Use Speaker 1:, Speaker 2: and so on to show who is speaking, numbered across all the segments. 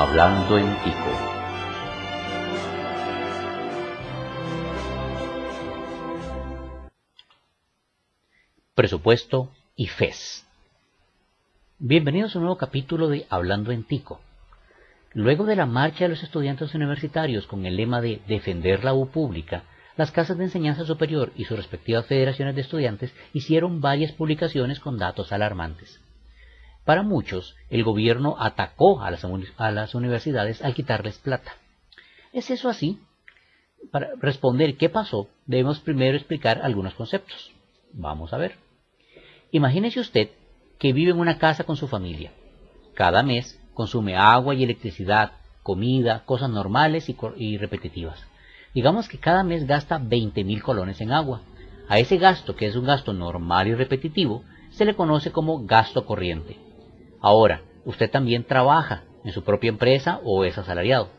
Speaker 1: Hablando en Tico. Presupuesto y FES. Bienvenidos a un nuevo capítulo de Hablando en Tico. Luego de la marcha de los estudiantes universitarios con el lema de defender la U pública, las casas de enseñanza superior y sus respectivas federaciones de estudiantes hicieron varias publicaciones con datos alarmantes. Para muchos, el gobierno atacó a las, universidades al quitarles plata. ¿Es eso así? Para responder qué pasó, debemos primero explicar algunos conceptos. Vamos a ver. Imagínese usted que vive en una casa con su familia. Cada mes consume agua y electricidad, comida, cosas normales y, y repetitivas. Digamos que cada mes gasta 20 mil colones en agua. A ese gasto, que es un gasto normal y repetitivo, se le conoce como gasto corriente. Ahora, usted también trabaja en su propia empresa o es asalariado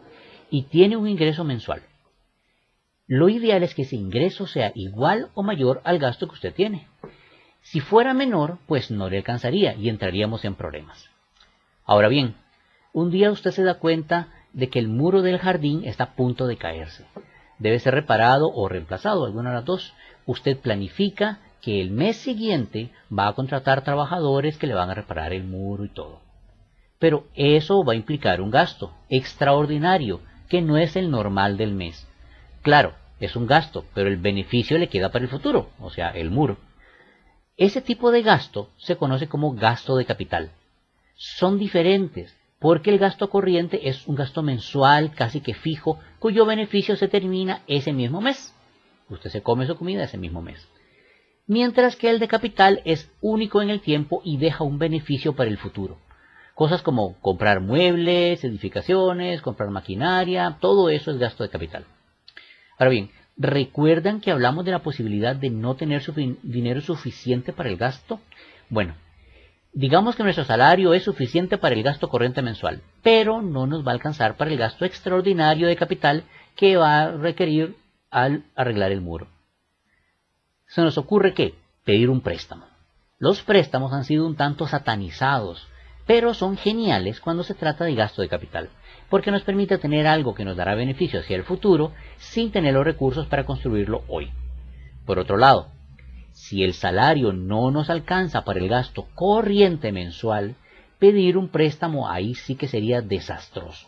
Speaker 1: y tiene un ingreso mensual. Lo ideal es que ese ingreso sea igual o mayor al gasto que usted tiene. Si fuera menor, pues no le alcanzaría y entraríamos en problemas. Ahora bien, un día usted se da cuenta de que el muro del jardín está a punto de caerse. Debe ser reparado o reemplazado, alguna de las dos. Usted planifica que el mes siguiente va a contratar trabajadores que le van a reparar el muro y todo. Pero eso va a implicar un gasto extraordinario que no es el normal del mes. Claro, es un gasto, pero el beneficio le queda para el futuro, o sea, el muro. Ese tipo de gasto se conoce como gasto de capital. Son diferentes, porque el gasto corriente es un gasto mensual casi que fijo, cuyo beneficio se termina ese mismo mes. Usted se come su comida ese mismo mes mientras que el de capital es único en el tiempo y deja un beneficio para el futuro. Cosas como comprar muebles, edificaciones, comprar maquinaria, todo eso es gasto de capital. Ahora bien, ¿recuerdan que hablamos de la posibilidad de no tener dinero suficiente para el gasto? Bueno, digamos que nuestro salario es suficiente para el gasto corriente mensual, pero no nos va a alcanzar para el gasto extraordinario de capital que va a requerir al arreglar el muro se nos ocurre que pedir un préstamo. Los préstamos han sido un tanto satanizados, pero son geniales cuando se trata de gasto de capital, porque nos permite tener algo que nos dará beneficio hacia el futuro sin tener los recursos para construirlo hoy. Por otro lado, si el salario no nos alcanza para el gasto corriente mensual, pedir un préstamo ahí sí que sería desastroso.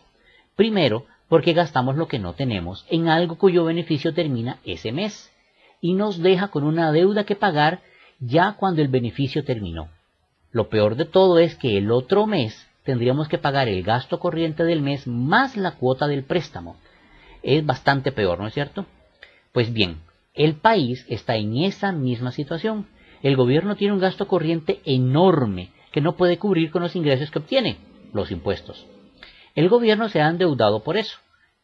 Speaker 1: Primero, porque gastamos lo que no tenemos en algo cuyo beneficio termina ese mes y nos deja con una deuda que pagar ya cuando el beneficio terminó. Lo peor de todo es que el otro mes tendríamos que pagar el gasto corriente del mes más la cuota del préstamo. Es bastante peor, ¿no es cierto? Pues bien, el país está en esa misma situación. El gobierno tiene un gasto corriente enorme que no puede cubrir con los ingresos que obtiene, los impuestos. El gobierno se ha endeudado por eso.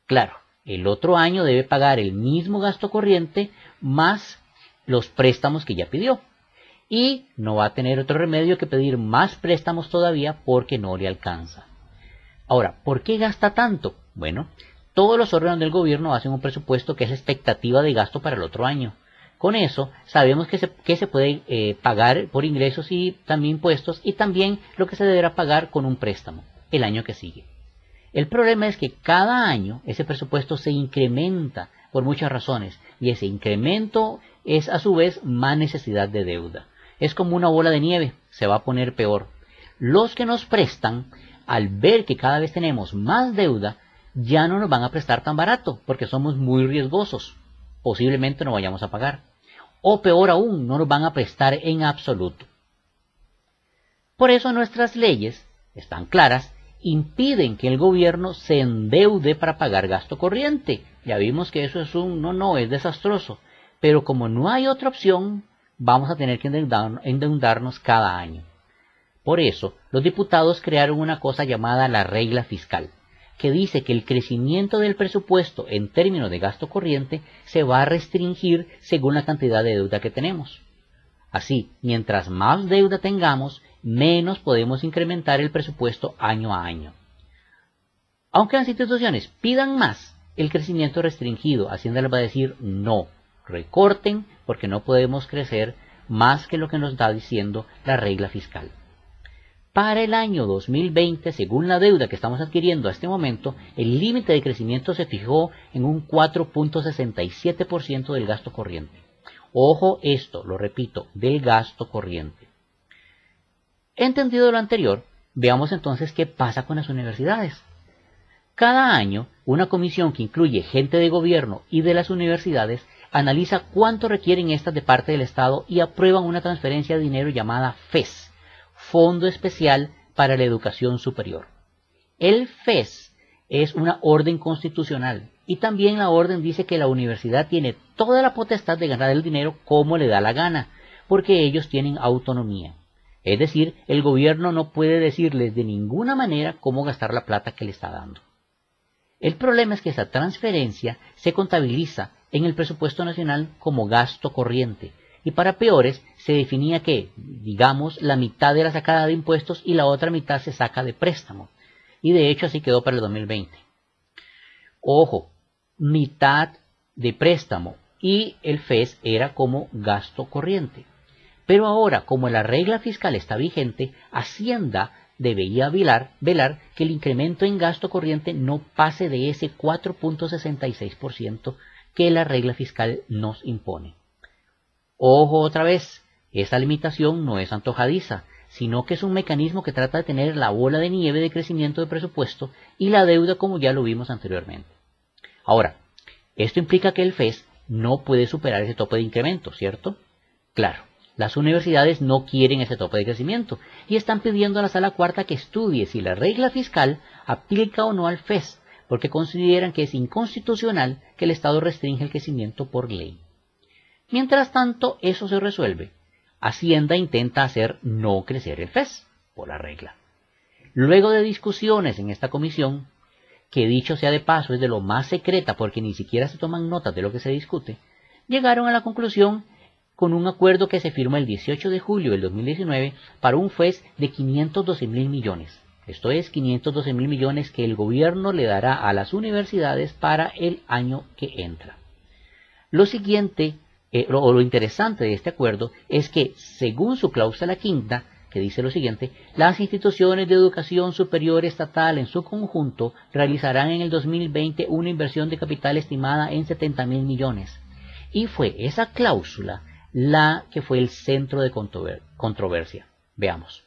Speaker 1: Claro, el otro año debe pagar el mismo gasto corriente más los préstamos que ya pidió. Y no va a tener otro remedio que pedir más préstamos todavía porque no le alcanza. Ahora, ¿por qué gasta tanto? Bueno, todos los órganos del gobierno hacen un presupuesto que es expectativa de gasto para el otro año. Con eso sabemos que se, se puede eh, pagar por ingresos y también impuestos y también lo que se deberá pagar con un préstamo el año que sigue. El problema es que cada año ese presupuesto se incrementa por muchas razones y ese incremento es a su vez más necesidad de deuda. Es como una bola de nieve, se va a poner peor. Los que nos prestan, al ver que cada vez tenemos más deuda, ya no nos van a prestar tan barato porque somos muy riesgosos. Posiblemente no vayamos a pagar. O peor aún, no nos van a prestar en absoluto. Por eso nuestras leyes están claras impiden que el gobierno se endeude para pagar gasto corriente. Ya vimos que eso es un no, no, es desastroso. Pero como no hay otra opción, vamos a tener que endeudarnos cada año. Por eso, los diputados crearon una cosa llamada la regla fiscal, que dice que el crecimiento del presupuesto en términos de gasto corriente se va a restringir según la cantidad de deuda que tenemos. Así, mientras más deuda tengamos, menos podemos incrementar el presupuesto año a año. Aunque las instituciones pidan más, el crecimiento restringido, Hacienda les va a decir no, recorten porque no podemos crecer más que lo que nos está diciendo la regla fiscal. Para el año 2020, según la deuda que estamos adquiriendo a este momento, el límite de crecimiento se fijó en un 4.67% del gasto corriente. Ojo esto, lo repito, del gasto corriente. Entendido lo anterior, veamos entonces qué pasa con las universidades. Cada año, una comisión que incluye gente de gobierno y de las universidades analiza cuánto requieren estas de parte del Estado y aprueban una transferencia de dinero llamada FES, Fondo Especial para la Educación Superior. El FES es una orden constitucional y también la orden dice que la universidad tiene toda la potestad de ganar el dinero como le da la gana, porque ellos tienen autonomía. Es decir, el gobierno no puede decirles de ninguna manera cómo gastar la plata que le está dando. El problema es que esa transferencia se contabiliza en el presupuesto nacional como gasto corriente y para peores se definía que, digamos, la mitad era sacada de impuestos y la otra mitad se saca de préstamo. Y de hecho así quedó para el 2020. Ojo, mitad de préstamo y el FES era como gasto corriente. Pero ahora, como la regla fiscal está vigente, Hacienda debería velar, velar que el incremento en gasto corriente no pase de ese 4.66% que la regla fiscal nos impone. Ojo otra vez, esta limitación no es antojadiza, sino que es un mecanismo que trata de tener la bola de nieve de crecimiento de presupuesto y la deuda como ya lo vimos anteriormente. Ahora, esto implica que el FES no puede superar ese tope de incremento, ¿cierto? Claro, las universidades no quieren ese tope de crecimiento y están pidiendo a la sala cuarta que estudie si la regla fiscal aplica o no al FES, porque consideran que es inconstitucional que el Estado restringe el crecimiento por ley. Mientras tanto, eso se resuelve. Hacienda intenta hacer no crecer el FES, por la regla. Luego de discusiones en esta comisión, que dicho sea de paso es de lo más secreta porque ni siquiera se toman notas de lo que se discute, llegaron a la conclusión con un acuerdo que se firmó el 18 de julio del 2019 para un FES de 512 mil millones. Esto es 512 mil millones que el gobierno le dará a las universidades para el año que entra. Lo siguiente, eh, o lo interesante de este acuerdo, es que, según su cláusula quinta, que dice lo siguiente, las instituciones de educación superior estatal en su conjunto realizarán en el 2020 una inversión de capital estimada en 70 mil millones. Y fue esa cláusula la que fue el centro de controversia. Veamos.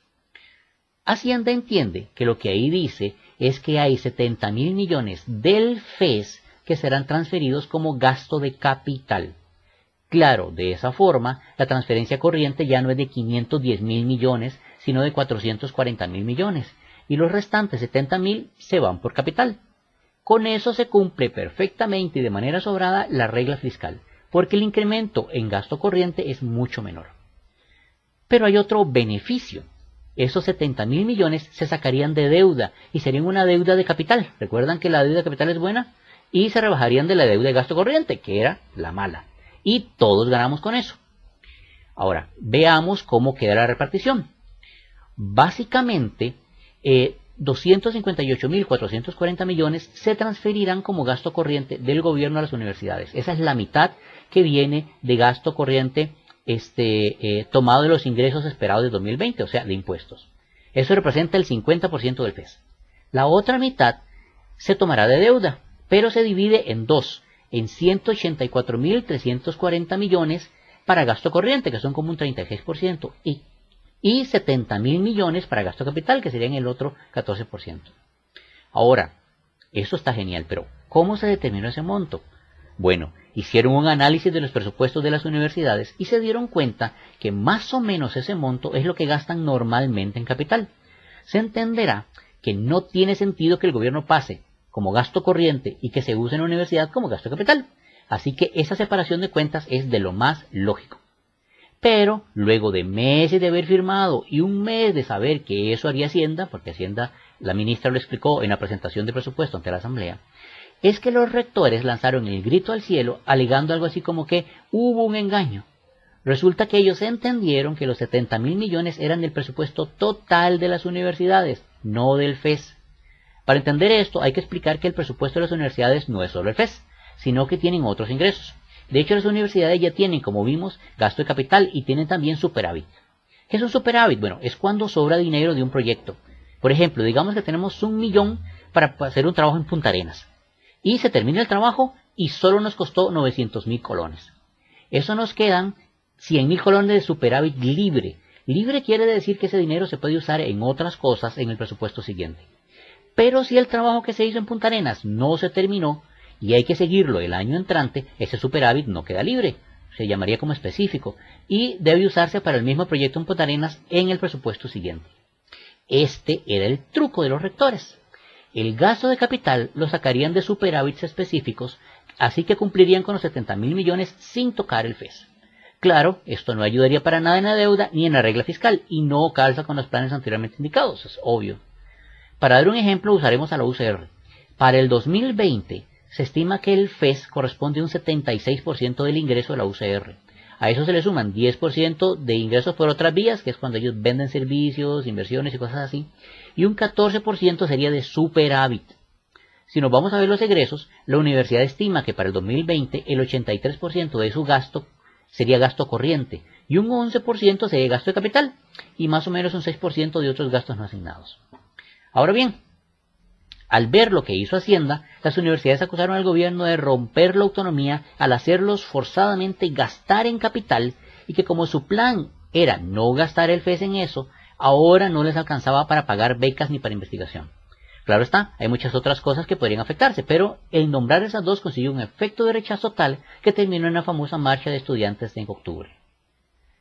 Speaker 1: Hacienda entiende que lo que ahí dice es que hay 70 mil millones del FES que serán transferidos como gasto de capital. Claro, de esa forma, la transferencia corriente ya no es de 510 mil millones, sino de 440 mil millones, y los restantes 70 mil se van por capital. Con eso se cumple perfectamente y de manera sobrada la regla fiscal porque el incremento en gasto corriente es mucho menor. Pero hay otro beneficio. Esos 70 mil millones se sacarían de deuda y serían una deuda de capital. ¿Recuerdan que la deuda de capital es buena? Y se rebajarían de la deuda de gasto corriente, que era la mala. Y todos ganamos con eso. Ahora, veamos cómo queda la repartición. Básicamente, eh, 258.440 millones se transferirán como gasto corriente del gobierno a las universidades. Esa es la mitad que viene de gasto corriente este, eh, tomado de los ingresos esperados de 2020, o sea, de impuestos. Eso representa el 50% del PES. La otra mitad se tomará de deuda, pero se divide en dos, en 184.340 millones para gasto corriente, que son como un 36%, y, y 70.000 millones para gasto capital, que serían el otro 14%. Ahora, eso está genial, pero ¿cómo se determinó ese monto? Bueno, hicieron un análisis de los presupuestos de las universidades y se dieron cuenta que más o menos ese monto es lo que gastan normalmente en capital. Se entenderá que no tiene sentido que el gobierno pase como gasto corriente y que se use en la universidad como gasto capital. Así que esa separación de cuentas es de lo más lógico. Pero luego de meses de haber firmado y un mes de saber que eso haría Hacienda, porque Hacienda, la ministra lo explicó en la presentación de presupuesto ante la Asamblea, es que los rectores lanzaron el grito al cielo alegando algo así como que hubo un engaño. Resulta que ellos entendieron que los 70 mil millones eran del presupuesto total de las universidades, no del FES. Para entender esto hay que explicar que el presupuesto de las universidades no es solo el FES, sino que tienen otros ingresos. De hecho, las universidades ya tienen, como vimos, gasto de capital y tienen también superávit. ¿Qué es un superávit? Bueno, es cuando sobra dinero de un proyecto. Por ejemplo, digamos que tenemos un millón para hacer un trabajo en Punta Arenas. Y se termina el trabajo y solo nos costó 900 mil colones. Eso nos quedan 100 mil colones de superávit libre. Libre quiere decir que ese dinero se puede usar en otras cosas en el presupuesto siguiente. Pero si el trabajo que se hizo en Punta Arenas no se terminó y hay que seguirlo el año entrante, ese superávit no queda libre, se llamaría como específico, y debe usarse para el mismo proyecto en Punta Arenas en el presupuesto siguiente. Este era el truco de los rectores. El gasto de capital lo sacarían de superávits específicos, así que cumplirían con los 70 mil millones sin tocar el FES. Claro, esto no ayudaría para nada en la deuda ni en la regla fiscal y no calza con los planes anteriormente indicados, es obvio. Para dar un ejemplo usaremos a la UCR. Para el 2020 se estima que el FES corresponde a un 76% del ingreso de la UCR. A eso se le suman 10% de ingresos por otras vías, que es cuando ellos venden servicios, inversiones y cosas así, y un 14% sería de superávit. Si nos vamos a ver los egresos, la universidad estima que para el 2020 el 83% de su gasto sería gasto corriente y un 11% sería gasto de capital y más o menos un 6% de otros gastos no asignados. Ahora bien, al ver lo que hizo Hacienda, las universidades acusaron al gobierno de romper la autonomía al hacerlos forzadamente gastar en capital y que como su plan era no gastar el FES en eso, ahora no les alcanzaba para pagar becas ni para investigación. Claro está, hay muchas otras cosas que podrían afectarse, pero el nombrar esas dos consiguió un efecto de rechazo tal que terminó en la famosa marcha de estudiantes en octubre.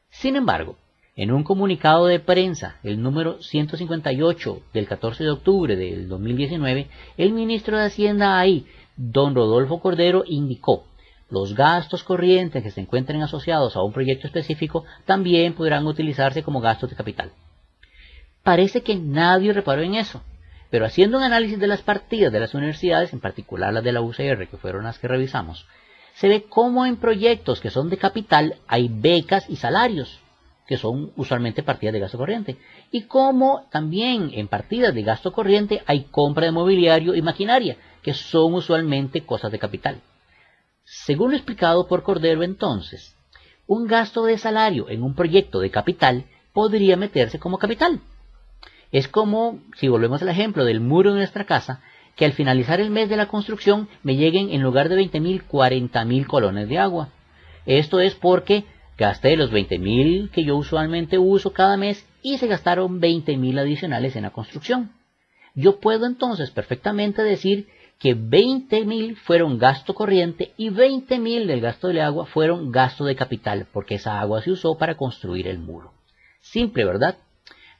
Speaker 1: Sin embargo, en un comunicado de prensa, el número 158 del 14 de octubre del 2019, el ministro de Hacienda ahí, don Rodolfo Cordero, indicó los gastos corrientes que se encuentren asociados a un proyecto específico también podrán utilizarse como gastos de capital. Parece que nadie reparó en eso, pero haciendo un análisis de las partidas de las universidades, en particular las de la UCR, que fueron las que revisamos, se ve cómo en proyectos que son de capital hay becas y salarios, que son usualmente partidas de gasto corriente. Y como también en partidas de gasto corriente hay compra de mobiliario y maquinaria, que son usualmente cosas de capital. Según lo explicado por Cordero entonces, un gasto de salario en un proyecto de capital podría meterse como capital. Es como, si volvemos al ejemplo del muro de nuestra casa, que al finalizar el mes de la construcción me lleguen en lugar de 20.000, 40.000 colones de agua. Esto es porque Gasté los 20 mil que yo usualmente uso cada mes y se gastaron 20 mil adicionales en la construcción. Yo puedo entonces perfectamente decir que 20 mil fueron gasto corriente y 20 mil del gasto de agua fueron gasto de capital, porque esa agua se usó para construir el muro. Simple, ¿verdad?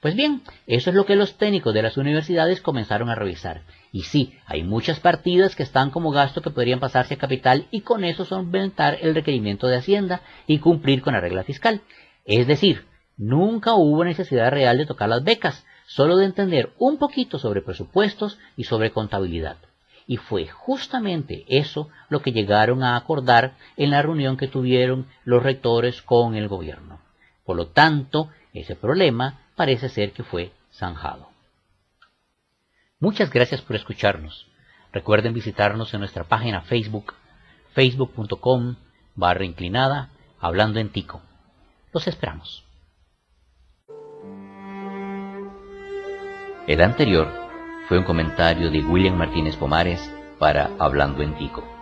Speaker 1: Pues bien, eso es lo que los técnicos de las universidades comenzaron a revisar. Y sí, hay muchas partidas que están como gasto que podrían pasarse a capital y con eso solventar el requerimiento de Hacienda y cumplir con la regla fiscal. Es decir, nunca hubo necesidad real de tocar las becas, solo de entender un poquito sobre presupuestos y sobre contabilidad. Y fue justamente eso lo que llegaron a acordar en la reunión que tuvieron los rectores con el gobierno. Por lo tanto, ese problema parece ser que fue zanjado. Muchas gracias por escucharnos. Recuerden visitarnos en nuestra página Facebook, facebook.com barra inclinada, hablando en tico. Los esperamos. El anterior fue un comentario de William Martínez Pomares para Hablando en Tico.